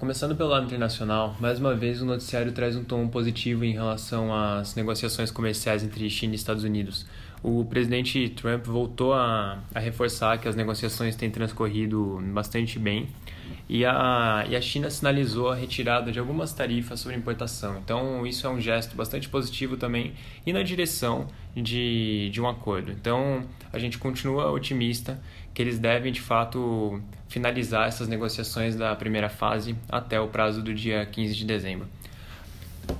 Começando pelo lado internacional, mais uma vez o noticiário traz um tom positivo em relação às negociações comerciais entre China e Estados Unidos. O presidente Trump voltou a, a reforçar que as negociações têm transcorrido bastante bem e a, e a China sinalizou a retirada de algumas tarifas sobre importação. Então, isso é um gesto bastante positivo também e na direção de, de um acordo. Então, a gente continua otimista que eles devem, de fato, finalizar essas negociações da primeira fase até o prazo do dia 15 de dezembro.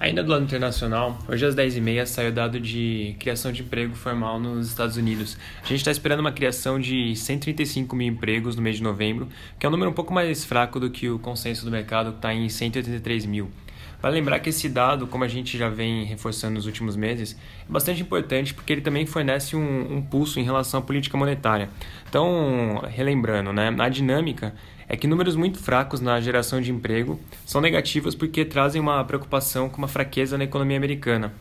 Ainda do lado internacional, hoje às 10h30 saiu dado de criação de emprego formal nos Estados Unidos. A gente está esperando uma criação de 135 mil empregos no mês de novembro, que é um número um pouco mais fraco do que o consenso do mercado, que está em 183 mil. Vale lembrar que esse dado, como a gente já vem reforçando nos últimos meses, é bastante importante porque ele também fornece um, um pulso em relação à política monetária. Então, relembrando, né, a dinâmica é que números muito fracos na geração de emprego são negativos porque trazem uma preocupação com uma fraqueza na economia americana.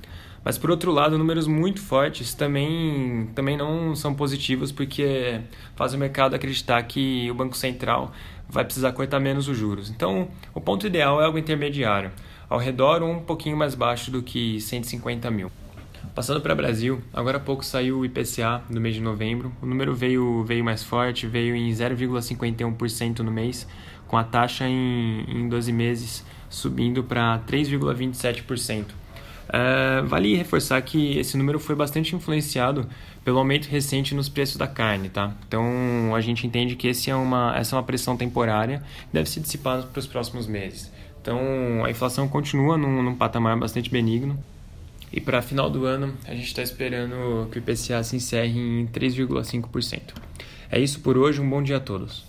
Mas por outro lado, números muito fortes também, também não são positivos porque fazem o mercado acreditar que o Banco Central vai precisar cortar menos os juros. Então, o ponto ideal é algo intermediário ao redor ou um pouquinho mais baixo do que 150 mil. Passando para o Brasil, agora há pouco saiu o IPCA no mês de novembro. O número veio, veio mais forte, veio em 0,51% no mês, com a taxa em, em 12 meses subindo para 3,27%. Uh, vale reforçar que esse número foi bastante influenciado pelo aumento recente nos preços da carne, tá? Então a gente entende que esse é uma, essa é uma pressão temporária deve se dissipar para os próximos meses. Então a inflação continua num, num patamar bastante benigno. E para final do ano, a gente está esperando que o IPCA se encerre em 3,5%. É isso por hoje, um bom dia a todos.